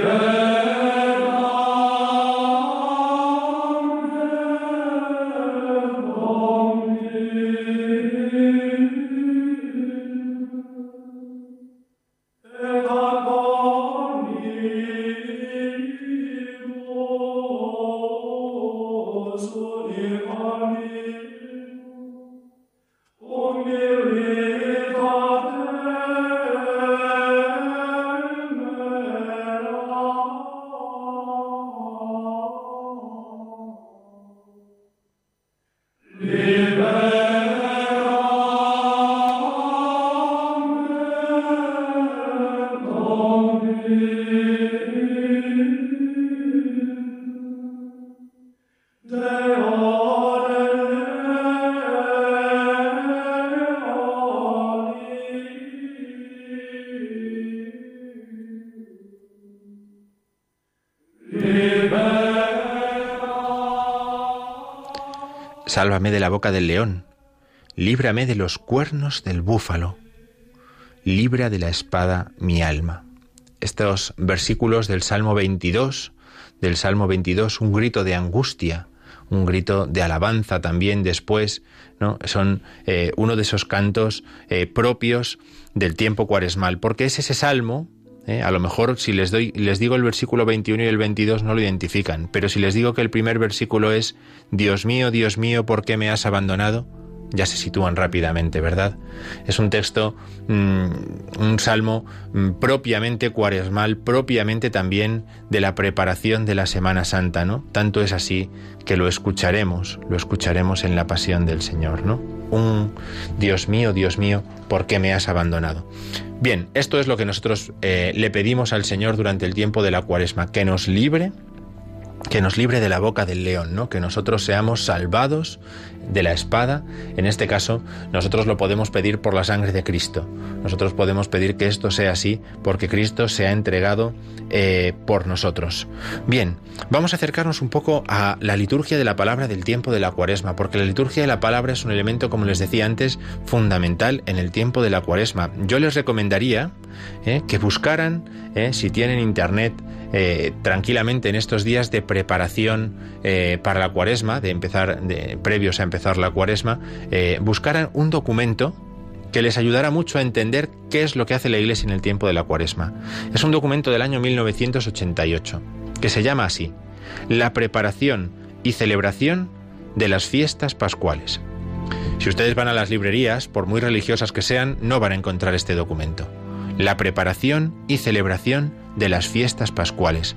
De la boca del león, líbrame de los cuernos del búfalo, libra de la espada mi alma. Estos versículos del Salmo 22, del Salmo 22, un grito de angustia, un grito de alabanza también después, ¿no? Son eh, uno de esos cantos eh, propios del tiempo cuaresmal, porque es ese salmo, eh, a lo mejor si les doy, les digo el versículo 21 y el 22 no lo identifican, pero si les digo que el primer versículo es Dios mío, Dios mío, ¿por qué me has abandonado? ya se sitúan rápidamente, ¿verdad? Es un texto, mm, un salmo mm, propiamente cuaresmal, propiamente también de la preparación de la Semana Santa, ¿no? Tanto es así que lo escucharemos, lo escucharemos en la pasión del Señor, ¿no? Un Dios mío, Dios mío, ¿por qué me has abandonado? Bien, esto es lo que nosotros eh, le pedimos al Señor durante el tiempo de la cuaresma, que nos libre que nos libre de la boca del león, ¿no? Que nosotros seamos salvados de la espada. En este caso, nosotros lo podemos pedir por la sangre de Cristo. Nosotros podemos pedir que esto sea así porque Cristo se ha entregado eh, por nosotros. Bien, vamos a acercarnos un poco a la liturgia de la palabra del tiempo de la cuaresma, porque la liturgia de la palabra es un elemento, como les decía antes, fundamental en el tiempo de la cuaresma. Yo les recomendaría eh, que buscaran, eh, si tienen internet, eh, tranquilamente en estos días de preparación eh, para la cuaresma, de empezar, previos a empezar la cuaresma, eh, buscaran un documento que les ayudará mucho a entender qué es lo que hace la Iglesia en el tiempo de la cuaresma. Es un documento del año 1988, que se llama así, La preparación y celebración de las fiestas pascuales. Si ustedes van a las librerías, por muy religiosas que sean, no van a encontrar este documento. La preparación y celebración de las fiestas pascuales.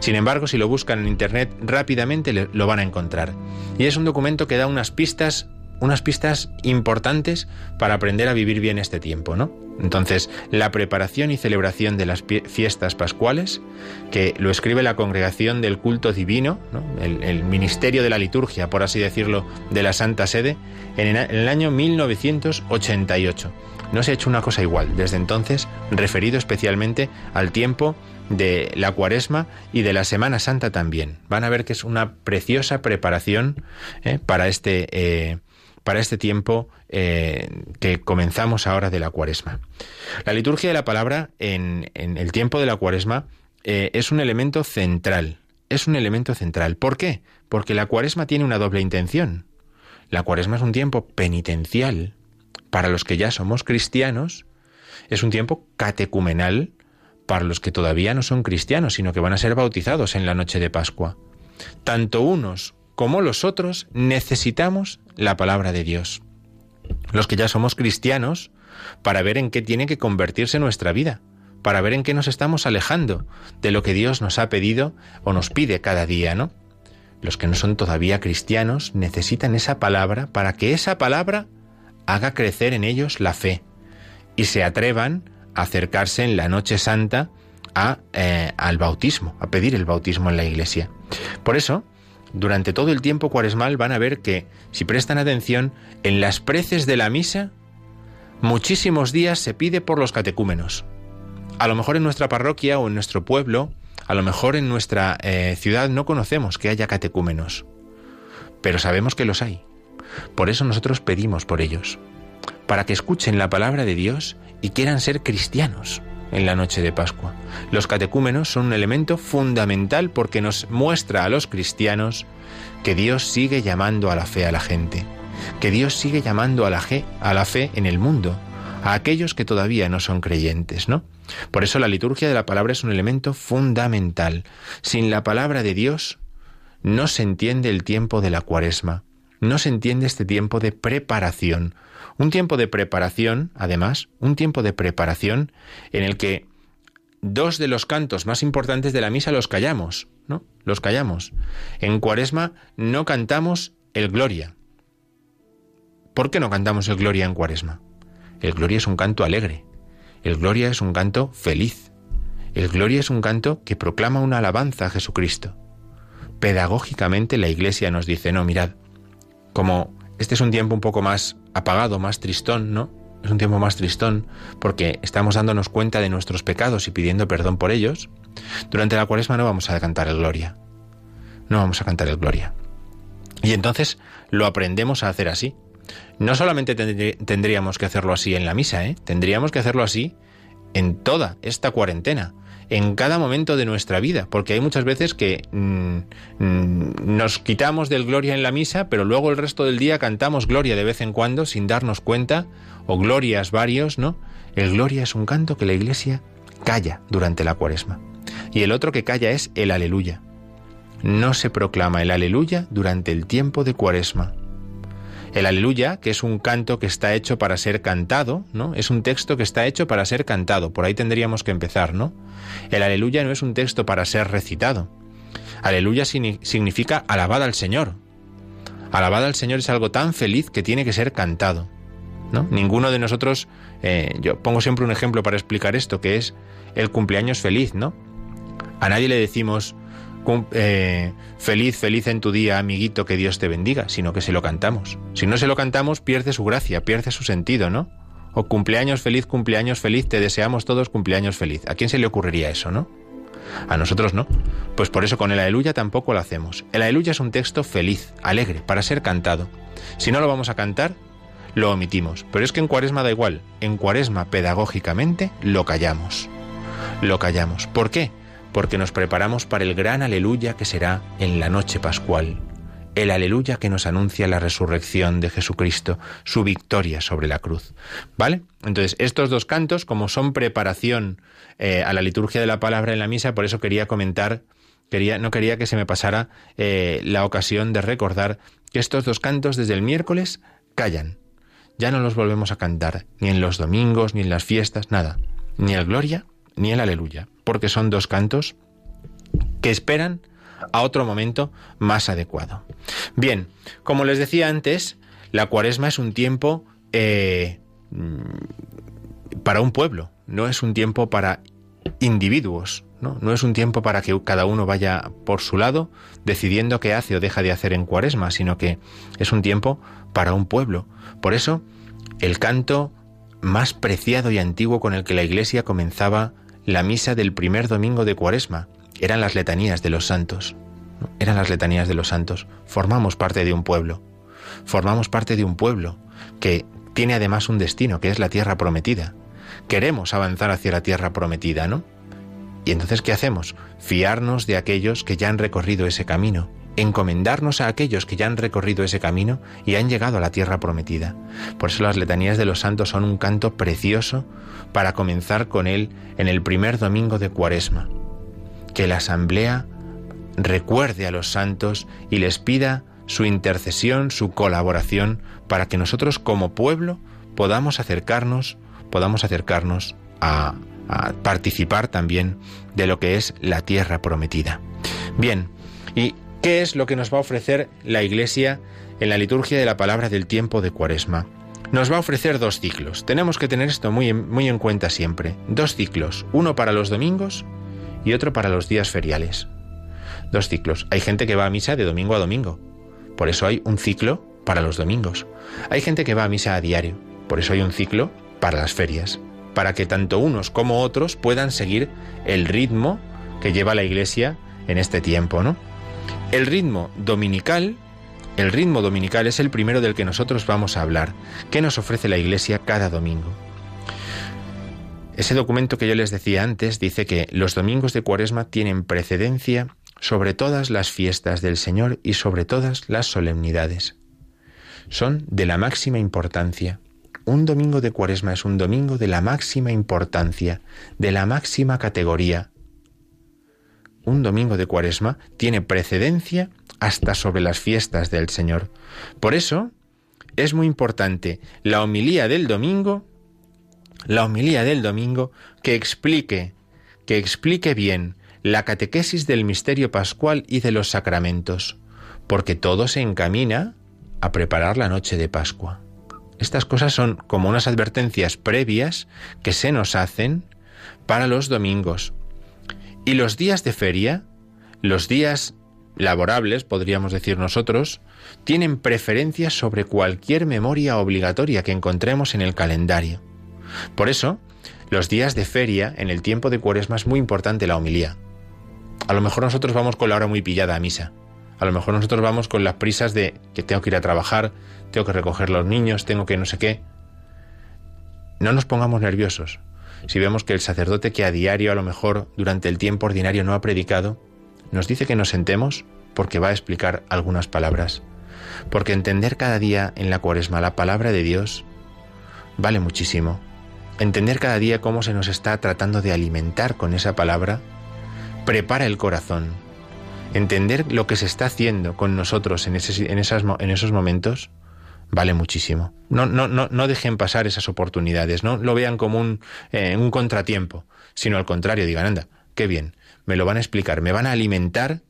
Sin embargo, si lo buscan en Internet rápidamente lo van a encontrar. Y es un documento que da unas pistas, unas pistas importantes para aprender a vivir bien este tiempo, ¿no? Entonces, la preparación y celebración de las fiestas pascuales, que lo escribe la Congregación del Culto Divino, el, el, Ministerio de la Liturgia, por así decirlo, de la Santa Sede, en el año 1988. No se ha hecho una cosa igual desde entonces, referido especialmente al tiempo de la cuaresma y de la Semana Santa también. Van a ver que es una preciosa preparación eh, para, este, eh, para este tiempo eh, que comenzamos ahora de la cuaresma. La liturgia de la palabra en, el tiempo de la cuaresma es un elemento central. Es un elemento central. ¿Por qué? Porque la cuaresma tiene una doble intención. La cuaresma es un tiempo penitencial, para los que ya somos cristianos, es un tiempo catecumenal para los que todavía no son cristianos, sino que van a ser bautizados en la noche de Pascua. Tanto unos como los otros necesitamos la palabra de Dios. Los que ya somos cristianos, para ver en qué tiene que convertirse nuestra vida, para ver en qué nos estamos alejando de lo que Dios nos ha pedido o nos pide cada día, ¿no? Los que no son todavía cristianos necesitan esa palabra para que esa palabra haga crecer en ellos la fe y se atrevan a acercarse en la noche santa a, eh, al bautismo, a pedir el bautismo en la iglesia. Por eso, durante todo el tiempo cuaresmal van a ver que, si prestan atención, en las preces de la misa, muchísimos días se pide por los catecúmenos. A lo mejor en nuestra parroquia o en nuestro pueblo, a lo mejor en nuestra eh, ciudad no conocemos que haya catecúmenos, pero sabemos que los hay. Por eso nosotros pedimos por ellos, para que escuchen la palabra de Dios y quieran ser cristianos en la noche de Pascua. Los catecúmenos son un elemento fundamental porque nos muestra a los cristianos que Dios sigue llamando a la fe a la gente, que Dios sigue llamando a la, fe, a la fe en el mundo, a aquellos que todavía no son creyentes, ¿no? Por eso la liturgia de la palabra es un elemento fundamental. Sin la palabra de Dios no se entiende el tiempo de la cuaresma, no se entiende este tiempo de preparación. Un tiempo de preparación, además, un tiempo de preparación en el que dos de los cantos más importantes de la misa los callamos, ¿no? Los callamos. En Cuaresma no cantamos el Gloria. ¿Por qué no cantamos el Gloria en Cuaresma? El Gloria es un canto alegre. El Gloria es un canto feliz. El Gloria es un canto que proclama una alabanza a Jesucristo. Pedagógicamente la Iglesia nos dice, no, mirad, como este es un tiempo un poco más apagado, más tristón, ¿no? Es un tiempo más tristón porque estamos dándonos cuenta de nuestros pecados y pidiendo perdón por ellos. Durante la cuaresma no vamos a cantar el Gloria. No vamos a cantar el Gloria. Y entonces lo aprendemos a hacer así. No solamente tendrí- tendríamos que hacerlo así en la misa, ¿eh? tendríamos que hacerlo así en toda esta cuarentena, en cada momento de nuestra vida, porque hay muchas veces que mm, mm, nos quitamos del gloria en la misa, pero luego el resto del día cantamos gloria de vez en cuando sin darnos cuenta, o glorias varios, ¿no? El gloria es un canto que la iglesia calla durante la cuaresma. Y el otro que calla es el aleluya. No se proclama el aleluya durante el tiempo de cuaresma. El aleluya, que es un canto que está hecho para ser cantado, ¿no? Es un texto que está hecho para ser cantado. Por ahí tendríamos que empezar, ¿no? El aleluya no es un texto para ser recitado. Aleluya signi- significa alabada al Señor. Alabada al Señor es algo tan feliz que tiene que ser cantado. ¿no? Ninguno de nosotros, eh, yo pongo siempre un ejemplo para explicar esto, que es el cumpleaños feliz, ¿no? A nadie le decimos eh, feliz, feliz en tu día, amiguito, que Dios te bendiga, sino que se lo cantamos. Si no se lo cantamos, pierde su gracia, pierde su sentido, ¿no? O cumpleaños feliz, cumpleaños feliz, te deseamos todos cumpleaños feliz. ¿A quién se le ocurriría eso, no? A nosotros no. Pues por eso con el aleluya tampoco lo hacemos. El aleluya es un texto feliz, alegre, para ser cantado. Si no lo vamos a cantar, lo omitimos. Pero es que en cuaresma da igual. En cuaresma, pedagógicamente, lo callamos. Lo callamos. ¿Por qué? Porque nos preparamos para el gran aleluya que será en la noche pascual. El aleluya que nos anuncia la resurrección de Jesucristo, su victoria sobre la cruz. ¿Vale? Entonces, estos dos cantos, como son preparación eh, a la liturgia de la palabra en la misa, por eso quería comentar, quería, no quería que se me pasara eh, la ocasión de recordar que estos dos cantos desde el miércoles callan. Ya no los volvemos a cantar, ni en los domingos, ni en las fiestas, nada. Ni el Gloria, ni el Aleluya, porque son dos cantos que esperan a otro momento más adecuado. Bien, como les decía antes, la cuaresma es un tiempo eh, mm, para un pueblo, no es un tiempo para individuos, ¿no? no es un tiempo para que cada uno vaya por su lado decidiendo qué hace o deja de hacer en cuaresma, sino que es un tiempo para un pueblo. Por eso, el canto más preciado y antiguo con el que la Iglesia comenzaba la misa del primer domingo de cuaresma eran las letanías de los santos. Eran las letanías de los santos. Formamos parte de un pueblo. Formamos parte de un pueblo que tiene además un destino, que es la tierra prometida. Queremos avanzar hacia la tierra prometida, ¿no? Y entonces, ¿qué hacemos? Fiarnos de aquellos que ya han recorrido ese camino, encomendarnos a aquellos que ya han recorrido ese camino y han llegado a la tierra prometida. Por eso las letanías de los santos son un canto precioso para comenzar con él en el primer domingo de Cuaresma. Que la asamblea recuerde a los santos y les pida su intercesión, su colaboración, para que nosotros como pueblo podamos acercarnos, podamos acercarnos a, a participar también de lo que es la tierra prometida. Bien, ¿y qué es lo que nos va a ofrecer la Iglesia en la liturgia de la palabra del tiempo de Cuaresma? Nos va a ofrecer dos ciclos. Tenemos que tener esto muy en, cuenta siempre. Dos ciclos, uno para los domingos y otro para los días feriales. Dos ciclos. Hay gente que va a misa de domingo a domingo. Por eso hay un ciclo para los domingos. Hay gente que va a misa a diario. Por eso hay un ciclo para las ferias. Para que tanto unos como otros puedan seguir el ritmo que lleva la Iglesia en este tiempo, ¿no? El ritmo dominical, el ritmo dominical es el primero del que nosotros vamos a hablar. ¿Qué nos ofrece la Iglesia cada domingo? Ese documento que yo les decía antes dice que los domingos de Cuaresma tienen precedencia sobre todas las fiestas del Señor y sobre todas las solemnidades. Son de la máxima importancia. Un domingo de Cuaresma es un domingo de la máxima importancia, de la máxima categoría. Un domingo de Cuaresma tiene precedencia hasta sobre las fiestas del Señor. Por eso es muy importante la homilía del domingo, la homilía del domingo que explique, que explique bien la catequesis del misterio pascual y de los sacramentos, porque todo se encamina a preparar la noche de Pascua. Estas cosas son como unas advertencias previas que se nos hacen para los domingos. Y los días de feria, los días laborables, podríamos decir nosotros, tienen preferencia sobre cualquier memoria obligatoria que encontremos en el calendario. Por eso, los días de feria, en el tiempo de cuaresma, es muy importante la homilía. A lo mejor nosotros vamos con la hora muy pillada a misa. A lo mejor nosotros vamos con las prisas de que tengo que ir a trabajar, tengo que recoger los niños, tengo que no sé qué. No nos pongamos nerviosos. Si vemos que el sacerdote que a diario, a lo mejor durante el tiempo ordinario no ha predicado, nos dice que nos sentemos porque va a explicar algunas palabras. Porque entender cada día en la cuaresma la palabra de Dios vale muchísimo. Entender cada día cómo se nos está tratando de alimentar con esa palabra prepara el corazón. Entender lo que se está haciendo con nosotros en, esas en esos momentos vale muchísimo. No, no, no, dejen pasar esas oportunidades, no lo vean como un, eh, un contratiempo, sino al contrario, digan, anda, qué bien, me lo van a explicar, me van a alimentar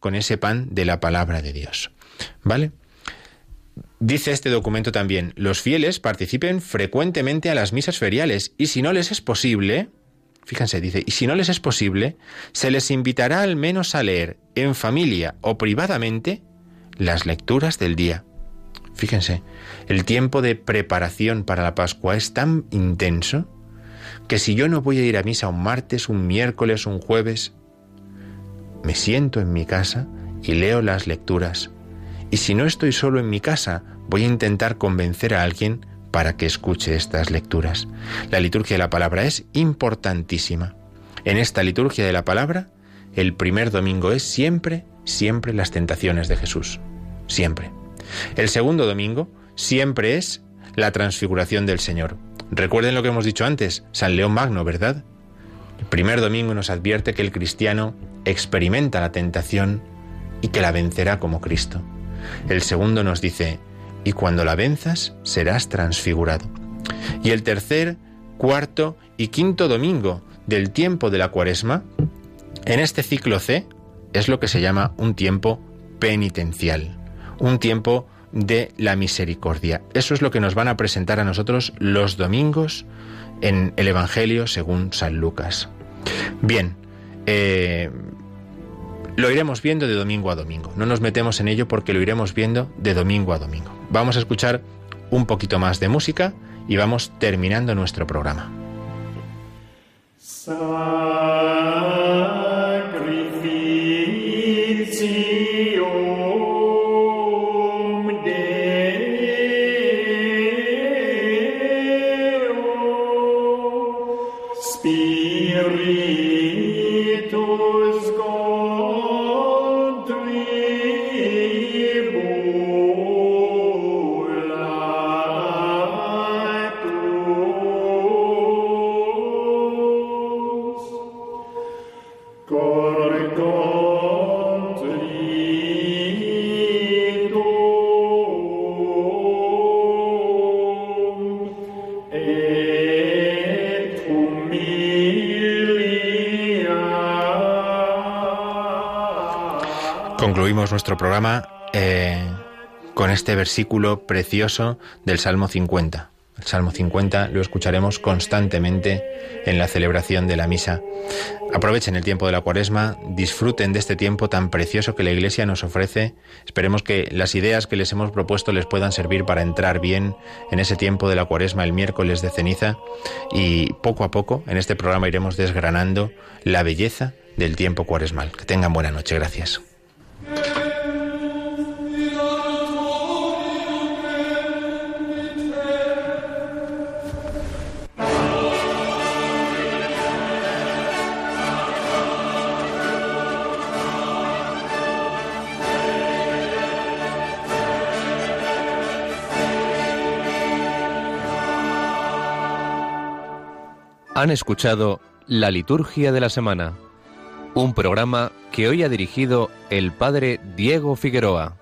con ese pan de la palabra de Dios. ¿Vale? Dice este documento también, los fieles participen frecuentemente a las misas feriales y si no les es posible, fíjense, dice, y si no les es posible, se les invitará al menos a leer en familia o privadamente las lecturas del día. Fíjense, el tiempo de preparación para la Pascua es tan intenso que si yo no voy a ir a misa un martes, un miércoles, un jueves, me siento en mi casa y leo las lecturas. Y si no estoy solo en mi casa, voy a intentar convencer a alguien para que escuche estas lecturas. La liturgia de la palabra es importantísima. En esta liturgia de la palabra, el primer domingo es siempre, siempre las tentaciones de Jesús. Siempre. El segundo domingo siempre es la transfiguración del Señor. Recuerden lo que hemos dicho antes, San León Magno, ¿verdad? El primer domingo nos advierte que el cristiano experimenta la tentación y que la vencerá como Cristo. El segundo nos dice, y cuando la venzas serás transfigurado. Y el tercer, cuarto y quinto domingo del tiempo de la cuaresma, en este ciclo C, es lo que se llama un tiempo penitencial, un tiempo de la misericordia. Eso es lo que nos van a presentar a nosotros los domingos en el Evangelio según San Lucas. Bien, eh, lo iremos viendo de domingo a domingo. No nos metemos en ello porque lo iremos viendo de domingo a domingo. Vamos a escuchar un poquito más de música y vamos terminando nuestro programa. Concluimos nuestro programa eh, con este versículo precioso del Salmo 50. El Salmo 50 lo escucharemos constantemente en la celebración de la misa. Aprovechen el tiempo de la cuaresma, disfruten de este tiempo tan precioso que la Iglesia nos ofrece. Esperemos que las ideas que les hemos propuesto les puedan servir para entrar bien en ese tiempo de la cuaresma el miércoles de ceniza y poco a poco en este programa iremos desgranando la belleza del tiempo cuaresmal. Que tengan buena noche. Gracias. Han escuchado La Liturgia de la Semana, un programa que hoy ha dirigido el Padre Diego Figueroa.